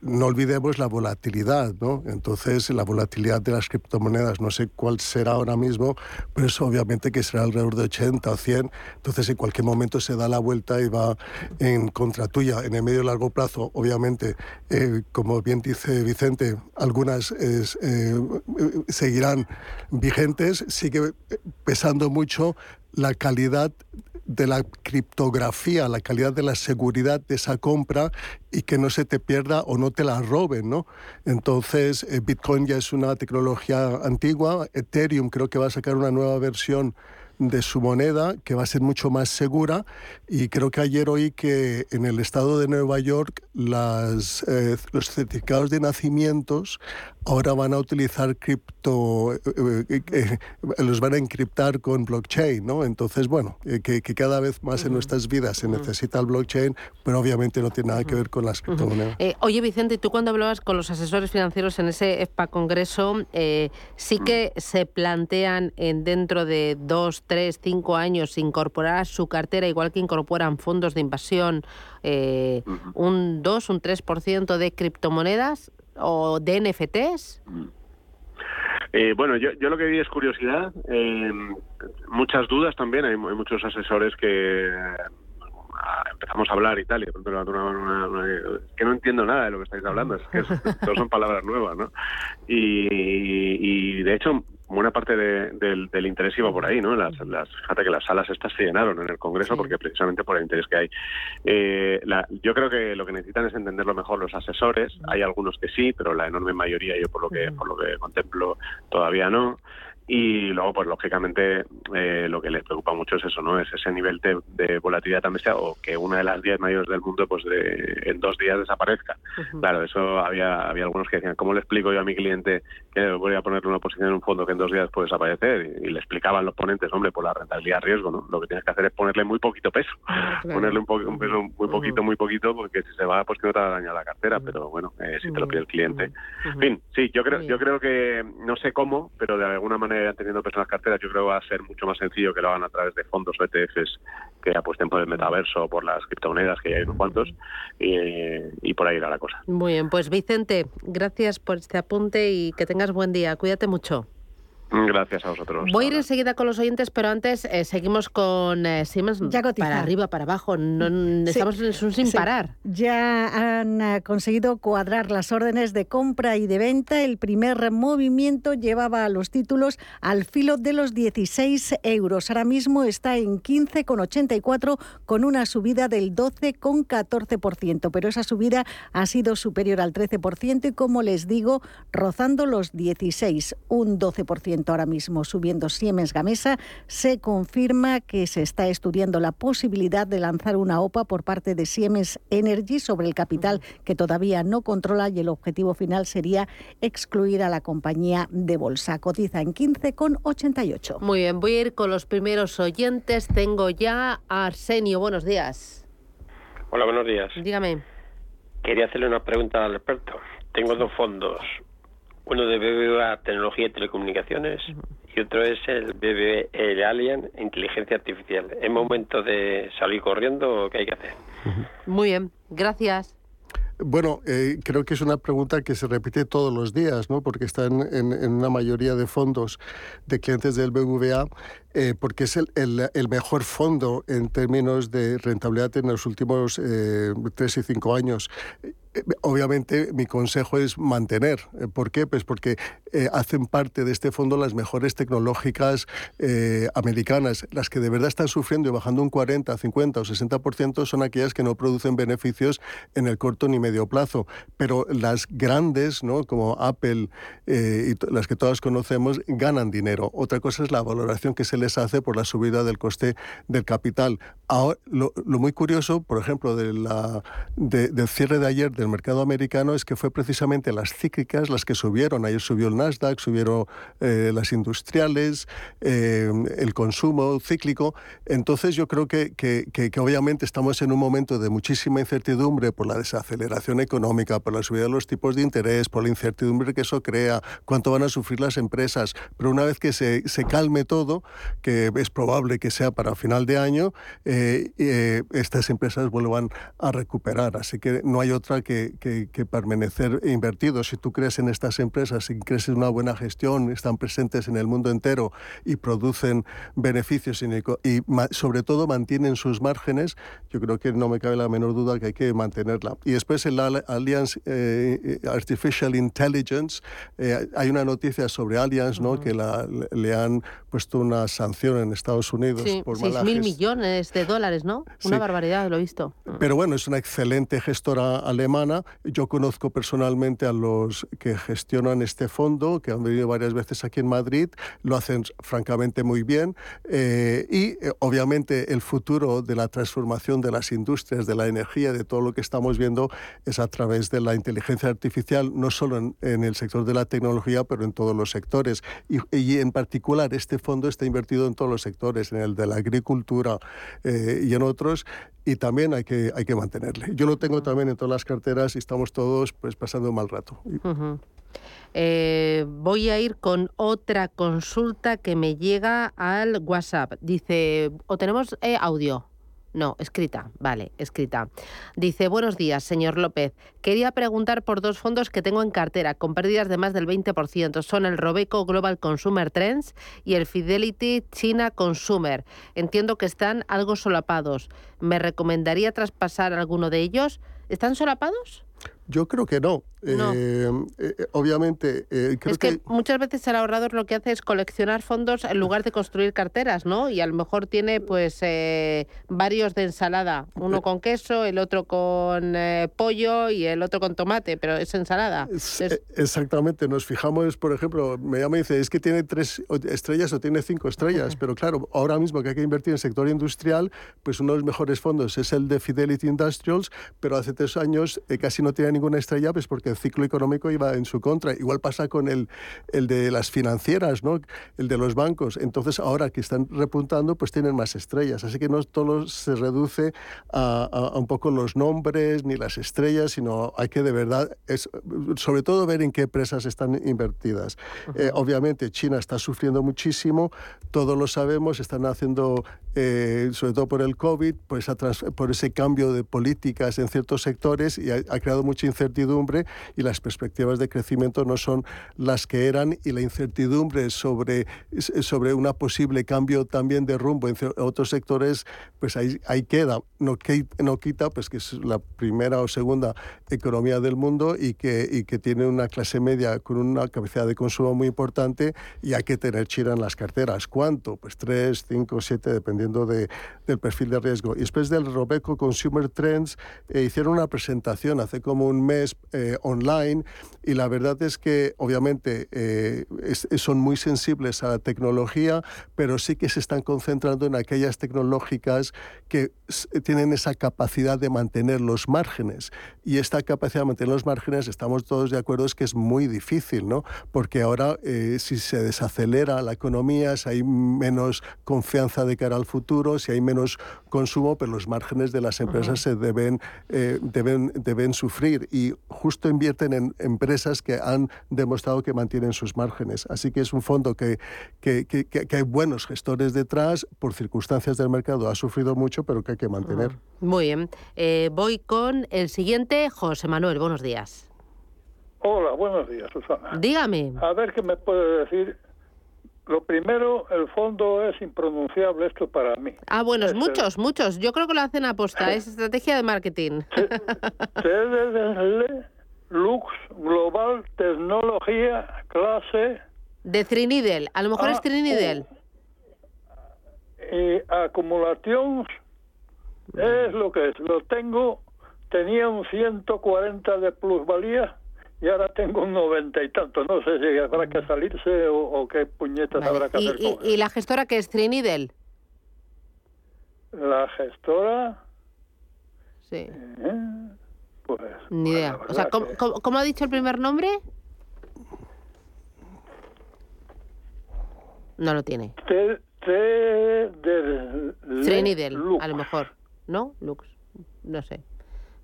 no olvidemos la volatilidad, ¿no? Entonces, la volatilidad de las criptomonedas, no sé cuál será ahora mismo, pero es obviamente que será alrededor de 80 o 100. Entonces, en cualquier momento se da la vuelta y va en contra tuya. En el medio y largo plazo, obviamente, eh, como bien dice Vicente, algunas eh, seguirán vigentes, sigue pesando mucho la calidad de la criptografía, la calidad de la seguridad de esa compra y que no se te pierda o no te la roben, ¿no? Entonces, eh, Bitcoin ya es una tecnología antigua, Ethereum creo que va a sacar una nueva versión de su moneda, que va a ser mucho más segura. Y creo que ayer oí que en el estado de Nueva York las, eh, los certificados de nacimientos ahora van a utilizar cripto, eh, eh, los van a encriptar con blockchain, ¿no? Entonces, bueno, que, cada vez más en nuestras vidas se necesita el blockchain, pero obviamente no tiene nada que ver con las criptomonedas. oye, Vicente, tú cuando hablabas con los asesores financieros en ese EFPA Congreso, sí que se plantean en dentro de dos, tres, cinco años incorporar a su cartera, igual que incorporan fondos de inversión, eh, un 2, un 3% de criptomonedas o de NFTs? Eh, bueno, yo, yo lo que vi es curiosidad, eh, muchas dudas también, hay, muchos asesores que a- empezamos a hablar y tal, y de pronto levanto una una- que no entiendo nada de lo que estáis hablando, es que [LAUGHS] es- todos son palabras nuevas, ¿no? Y, y de hecho, buena parte de- del, del interés iba por ahí, ¿no? Las, las, fíjate que las salas estas se llenaron en el Congreso porque precisamente por el interés que hay. Eh, la- yo creo que lo que necesitan es entenderlo mejor los asesores. Hay algunos que sí, pero la enorme mayoría, yo por lo que por lo que contemplo, todavía no. Y luego, pues lógicamente, eh, lo que les preocupa mucho es eso, ¿no? Es ese nivel de, de volatilidad tan bestia o que una de las 10 mayores del mundo, pues de, en dos días desaparezca. Claro, eso había, había algunos que decían, ¿cómo le explico yo a mi cliente que voy a ponerle una posición en un fondo que en dos días puede desaparecer? Y, y le explicaban los ponentes, hombre, por la rentabilidad riesgo, ¿no? Lo que tienes que hacer es ponerle muy poquito peso. Ponerle un, po- un peso muy poquito, muy poquito, porque si se va, pues que no te va a dañar la cartera, pero bueno, eh, si te lo pide el cliente. En fin, sí, yo creo, yo creo que, no sé cómo, pero de alguna manera teniendo peso en las carteras, yo creo que va a ser mucho más sencillo que lo hagan a través de fondos o ETFs que apuesten por el metaverso por las criptomonedas, que ya hay unos cuantos, y, y por ahí irá la cosa. Muy bien, pues Vicente, gracias por este apunte y que tengas buen día. Cuídate mucho. Gracias a vosotros. Voy a ir enseguida con los oyentes, pero antes eh, seguimos con eh, Siemens para arriba, para abajo. No, estamos en un sin Sí. parar. Ya han eh, conseguido cuadrar las órdenes de compra y de venta. El primer movimiento llevaba a los títulos al filo de los 16 euros. Ahora mismo está en 15,84 con una subida del 12,14%. Pero esa subida ha sido superior al 13% y, como les digo, rozando los 16, un 12% ahora mismo subiendo Siemens Gamesa. Se confirma que se está estudiando la posibilidad de lanzar una OPA por parte de Siemens Energy sobre el capital que todavía no controla y el objetivo final sería excluir a la compañía de bolsa. Cotiza en 15,88. Muy bien, voy a ir con los primeros oyentes. Tengo ya a Arsenio. Buenos días. Hola, buenos días. Dígame. Quería hacerle una pregunta al experto. Tengo dos fondos. Uno de BBVA Tecnología y Telecomunicaciones y otro es el BBVA el Alien Inteligencia Artificial. ¿Es momento de salir corriendo o qué hay que hacer? Muy bien, gracias. Bueno, eh, creo que es una pregunta que se repite todos los días, ¿no? porque está en, en- en una mayoría de fondos de clientes del BBVA, eh, porque es el, el- el mejor fondo en términos de rentabilidad en los últimos eh, tres y cinco años. Obviamente mi consejo es mantener. Eh, ¿Por qué? Pues porque eh, hacen parte de este fondo las mejores tecnológicas eh, americanas. Las que de verdad están sufriendo y bajando un 40, 50 o 60% son aquellas que no producen beneficios en el corto ni medio plazo. Pero las grandes, ¿no? como Apple eh, y las que todas conocemos, ganan dinero. Otra cosa es la valoración que se les hace por la subida del coste del capital. Ahora, lo, lo muy curioso, por ejemplo, de la, de- del cierre de ayer del mercado americano es que fue precisamente las cíclicas las que subieron. Ayer subió el Nasdaq, subieron eh, las industriales, eh, el consumo cíclico. Entonces yo creo que, que- que- que obviamente estamos en un momento de muchísima incertidumbre por la desaceleración económica, por la subida de los tipos de interés, por la incertidumbre que eso crea, cuánto van a sufrir las empresas. Pero una vez que se, se calme todo, que es probable que sea para final de año, eh, eh, estas empresas vuelvan a recuperar. Así que no hay otra que, que- que permanecer invertidos. Si tú crees en estas empresas, si crees en una buena gestión, están presentes en el mundo entero y producen beneficios y, y sobre todo mantienen sus márgenes, yo creo que no me cabe la menor duda que hay que mantenerla. Y después en la Al- Allianz eh, eh, Artificial Intelligence, eh, hay una noticia sobre Allianz, ¿no? que la- le- han puesto una sanción en Estados Unidos Sí, por 6.000 mala gestión. millones de dólares, ¿no? Una Sí. barbaridad, lo he visto. Pero bueno, es una excelente gestora alemana. Yo conozco personalmente a los que gestionan este fondo, que han venido varias veces aquí en Madrid. Lo hacen francamente muy bien. Eh, y eh, obviamente el futuro de la transformación de las industrias, de la energía, de todo lo que estamos viendo, es a través de la inteligencia artificial, no solo en, en el sector de la tecnología, pero en todos los sectores. Y, y en particular, este fondo está invertido en todos los sectores, en el de la agricultura eh, y en otros y también hay que, hay que mantenerle. Yo lo tengo también en todas las carteras y estamos todos pues pasando un mal rato. Ujú. Eh, voy a ir con otra consulta que me llega al WhatsApp. Dice, o tenemos eh, audio. No, escrita, vale, escrita. Dice, buenos días, señor López. Quería preguntar por dos fondos que tengo en cartera con pérdidas de más del 20%. Son el Robeco Global Consumer Trends y el Fidelity China Consumer. Entiendo que están algo solapados. ¿Me recomendaría traspasar alguno de ellos? ¿Están solapados? Yo creo que no. Eh, eh, obviamente, eh, creo es que, muchas veces el ahorrador lo que hace es coleccionar fondos en lugar de construir carteras, ¿no? Y a lo mejor tiene pues varios de ensalada, uno con queso, el otro con pollo y el otro con tomate, pero es ensalada. Exactamente, nos fijamos, por ejemplo, me llama y dice, es que tiene tres estrellas o tiene cinco estrellas, pero claro, ahora mismo que hay que invertir en sector industrial, pues uno de los mejores fondos es el de Fidelity Industrials, pero hace tres años casi no tiene ninguna estrella, pues porque el ciclo económico iba en su contra. Igual pasa con el, el de las financieras, ¿no? el de los bancos. Entonces, ahora que están repuntando, pues tienen más estrellas. Así que no todo se reduce a, a, un poco los nombres ni las estrellas, sino hay que de verdad, es, sobre todo ver en qué empresas están invertidas. Eh, obviamente, China está sufriendo muchísimo, todos lo sabemos, están haciendo, eh, sobre todo por el COVID, pues por ese cambio de políticas en ciertos sectores y ha, ha creado mucha incertidumbre y las perspectivas de crecimiento no son las que eran y la incertidumbre sobre, sobre un posible cambio también de rumbo en otros sectores, pues ahí, ahí queda. No, no quita pues que es la primera o segunda economía del mundo y que, y que tiene una clase media con una capacidad de consumo muy importante y hay que tener China en las carteras. ¿Cuánto? Pues 3, 5, 7, dependiendo de, del perfil de riesgo. Y después del Robeco Consumer Trends, eh, hicieron una presentación hace como un mes eh, online y la verdad es que obviamente eh, son muy sensibles a la tecnología, pero sí que se están concentrando en aquellas tecnológicas que tienen esa capacidad de mantener los márgenes. Y esta capacidad de mantener los márgenes, estamos todos de acuerdo, es que es muy difícil, ¿no? Porque ahora eh, si se desacelera la economía, si hay menos confianza de cara al futuro, si hay menos consumo, pero los márgenes de las empresas se deben, deben, deben sufrir. Y justo invierten en empresas que han demostrado que mantienen sus márgenes. Así que es un fondo que, que, que, que hay buenos gestores detrás, por circunstancias del mercado ha sufrido mucho, pero que hay que mantener. Muy bien. Eh, voy con el siguiente, José Manuel. Buenos días. Hola, buenos días, Susana. Dígame. A ver qué me puede decir lo primero, el fondo es impronunciable, esto para mí. Ah, bueno, muchos, muchos. Yo creo que lo hacen a posta, es estrategia de marketing. [LAUGHS] Lux, Global, Tecnología, Clase... De Trinidel, a lo mejor es Trinidel. Y acumulación es lo que es. Lo tengo, tenía un 140 de plusvalía y ahora tengo un noventa y tanto. No sé si habrá que salirse o, qué puñetas habrá que hacer. ¿Y, y, la gestora que es Trinidel? La gestora. Sí. Eh, pues. Ni idea. O sea, ¿cómo, ¿cómo, ha dicho el primer nombre? No lo tiene. T, T de Trinidel, a lo mejor. ¿No? Lux. No sé.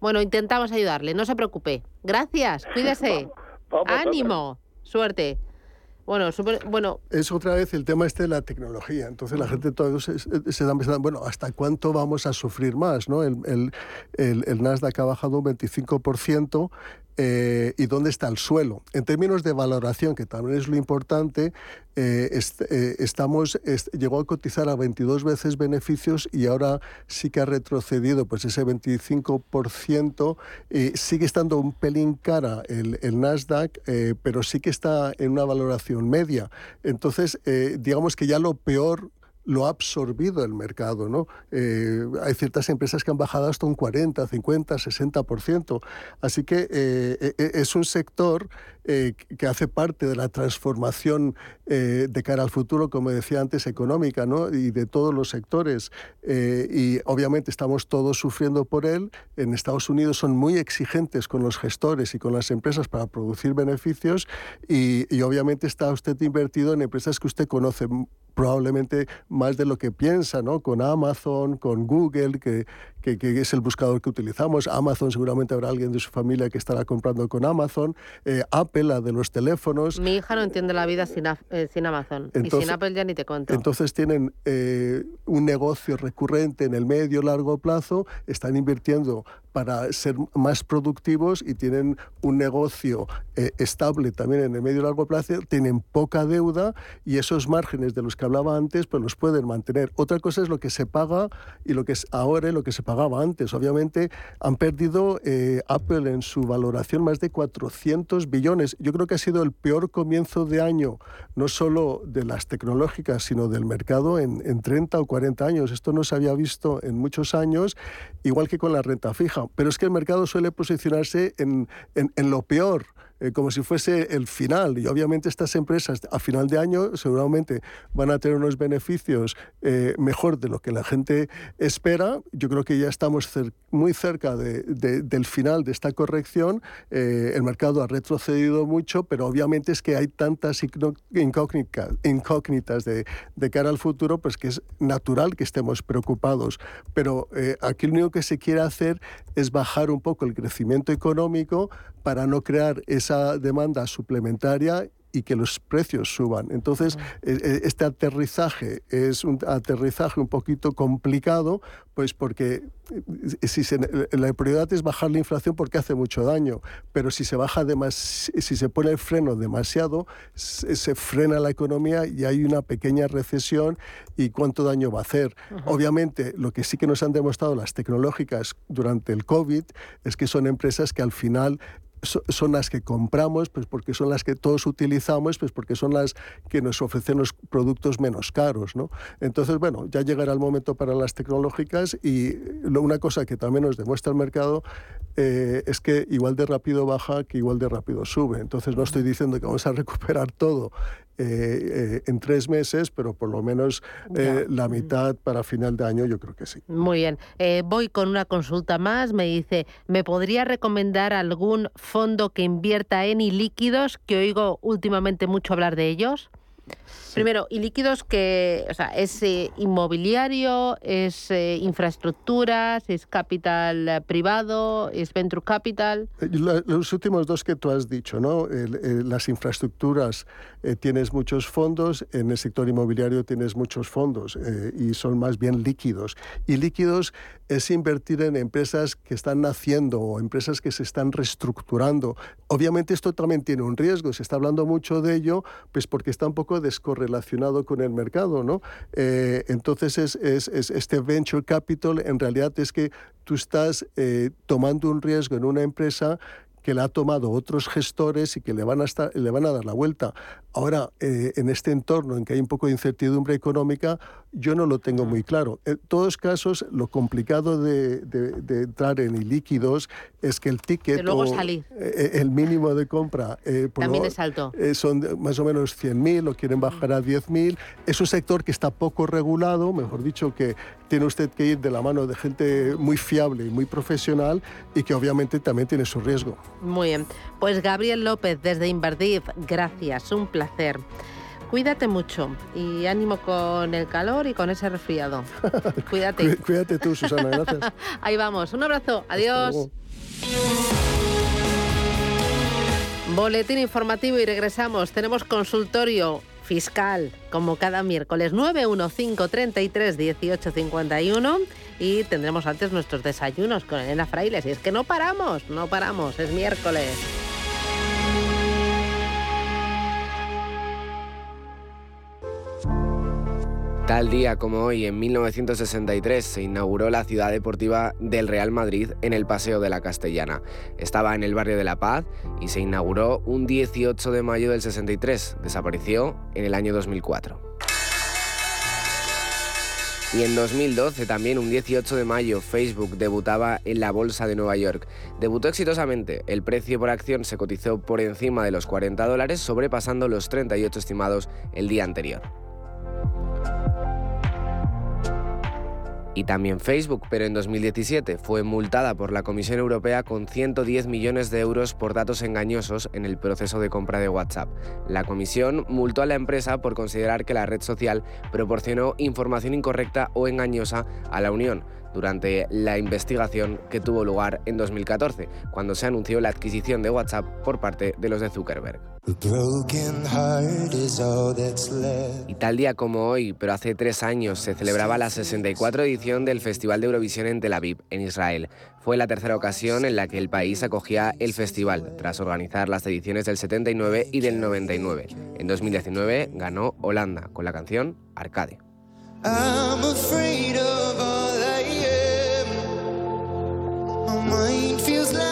Bueno, intentamos ayudarle, no se preocupe. Gracias, [LAUGHS] cuídese. Ánimo, suerte. Bueno, super, bueno. Es otra vez el tema este de la tecnología. Entonces la gente todavía se, se, da pensando, bueno, ¿hasta cuánto vamos a sufrir más? ¿no? El, el, el, el Nasdaq ha bajado un 25%, eh, y dónde está el suelo. En términos de valoración, que también es lo importante, eh, eh, estamos, llegó a cotizar a 22 veces beneficios y ahora sí que ha retrocedido pues ese 25%. sigue estando un pelín cara el, el Nasdaq, pero sí que está en una valoración media. Entonces, digamos que ya lo peor lo ha absorbido el mercado. ¿no? Eh, hay ciertas empresas que han bajado hasta un 40, 50, 60%. Así que eh, e, e, es un sector eh, que hace parte de la transformación de cara al futuro, como decía antes, económica ¿no? y de todos los sectores. y obviamente estamos todos sufriendo por él. En Estados Unidos son muy exigentes con los gestores y con las empresas para producir beneficios y, y obviamente está usted invertido en empresas que usted conoce probablemente más de lo que piensa, ¿no? Con Amazon, con Google, que, que, que es el buscador que utilizamos. Amazon, seguramente habrá alguien de su familia que estará comprando con Amazon. Eh, Apple, la de los teléfonos. Mi hija no entiende la vida sin, eh, sin Amazon. y Entonces- sin Apple ya ni te cuento. Entonces tienen eh, un negocio recurrente en el medio largo plazo, están invirtiendo para ser más productivos y tienen un negocio eh, estable también en el medio largo plazo, tienen poca deuda y esos márgenes de los que hablaba antes pues los pueden mantener. Otra cosa es lo que se paga y lo que es ahora y lo que se pagaba antes. Obviamente han perdido eh, Apple en su valoración más de 400 billones. Yo creo que ha sido el peor comienzo de año, no solo de las tecnológicas, sino del mercado en, en 30 o 40 años. Esto no se había visto en muchos años, igual que con la renta fija. Pero es que el mercado suele posicionarse en, en- en lo peor. Eh, como si fuese el final. Y obviamente estas empresas a final de año seguramente van a tener unos beneficios eh, mejor de lo que la gente espera. Yo creo que ya estamos muy cerca de- de- del final de esta corrección. Eh, el mercado ha retrocedido mucho, pero obviamente es que hay tantas incógnitas, de, de cara al futuro, pues que es natural que estemos preocupados. Pero aquí lo único que se quiere hacer es bajar un poco el crecimiento económico para no crear esa demanda suplementaria y que los precios suban. Entonces, eh, eh, este aterrizaje es un aterrizaje un poquito complicado, pues porque eh, si se- la prioridad es bajar la inflación porque hace mucho daño, pero si se baja demas- si se pone el freno demasiado, se, se frena la economía y hay una pequeña recesión y cuánto daño va a hacer. Obviamente, lo que sí que nos han demostrado las tecnológicas durante el COVID es que son empresas que al final son las que compramos, pues porque son las que todos utilizamos, pues porque son las que nos ofrecen los productos menos caros, ¿no? Entonces, bueno, ya llegará el momento para las tecnológicas y una cosa que también nos demuestra el mercado eh, es que igual de rápido baja que igual de rápido sube. Entonces, no estoy diciendo que vamos a recuperar todo eh, eh, en tres meses, pero por lo menos eh, la mitad para final de año yo creo que sí. Muy bien. Eh, voy con una consulta más. Me dice, ¿me podría recomendar algún fondo que invierta en ilíquidos? Que oigo últimamente mucho hablar de ellos. Primero, ilíquidos que, o sea, es eh, inmobiliario, es eh, infraestructuras, es capital eh, privado, es venture capital. La- Los últimos dos que tú has dicho, ¿no? El- el- las infraestructuras eh, tienes muchos fondos, en el sector inmobiliario tienes muchos fondos y son más bien líquidos. Y líquidos es invertir en empresas que están naciendo o empresas que se están reestructurando. Obviamente esto también tiene un riesgo, se está hablando mucho de ello, pues porque está un poco descorrelacionado con el mercado, ¿no? Eh, entonces es, es- es este venture capital en realidad es que tú estás eh, tomando un riesgo en una empresa que la ha tomado otros gestores y que le van a, estar, le van a dar la vuelta. Ahora, eh, en este entorno en que hay un poco de incertidumbre económica, yo no lo tengo muy claro. En todos casos, lo complicado de, de- de entrar en ilíquidos es que el ticket De luego o, salir. eh, el mínimo de compra eh, por También lo- es alto. eh, son más o menos 100.000, lo quieren bajar a 10.000. Es un sector que está poco regulado, mejor dicho, que tiene usted que ir de la mano de gente muy fiable y muy profesional y que obviamente también tiene su riesgo. Muy bien. Pues Gabriel López desde Inverdiv, gracias, un placer. Cuídate mucho y ánimo con el calor y con ese resfriado. [LAUGHS] Cuídate. Cuí- Cuídate tú, Susana, gracias. [LAUGHS] Ahí vamos. Un abrazo. Adiós. Boletín informativo y regresamos. Tenemos consultorio fiscal, como cada miércoles, 915 33 18 51 y tendremos antes nuestros desayunos con Elena Frailes. Y es que no paramos, no paramos, es miércoles. Tal día como hoy, en 1963, se inauguró la ciudad deportiva del Real Madrid en el Paseo de la Castellana. Estaba en el barrio de La Paz y se inauguró un 18 de mayo del 63. Desapareció en el año 2004. Y en 2012, también un 18 de mayo, Facebook debutaba en la Bolsa de Nueva York. Debutó exitosamente. El precio por acción se cotizó por encima de los 40 dólares, sobrepasando los 38 estimados el día anterior. Y también Facebook, pero en 2017 fue multada por la Comisión Europea con 110 millones de euros por datos engañosos en el proceso de compra de WhatsApp. La Comisión multó a la empresa por considerar que la red social proporcionó información incorrecta o engañosa a la Unión. Durante la investigación que tuvo lugar en 2014, cuando se anunció la adquisición de WhatsApp por parte de los de Zuckerberg. Y tal día como hoy, pero hace tres años, se celebraba la 64 edición del Festival de Eurovisión en Tel Aviv, en Israel. Fue la tercera ocasión en la que el país acogía el festival, tras organizar las ediciones del 79 y del 99. En 2019 ganó Holanda con la canción Arcade. My mind feels like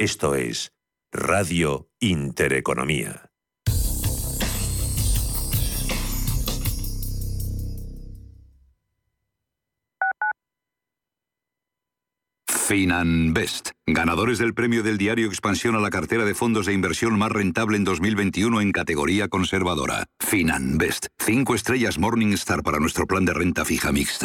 Esto es Radio Intereconomía. Finanbest, ganadores del premio del diario Expansión a la cartera de fondos de inversión más rentable en 2021 en categoría conservadora. Finanbest, 5 estrellas Morningstar para nuestro plan de renta fija mixta.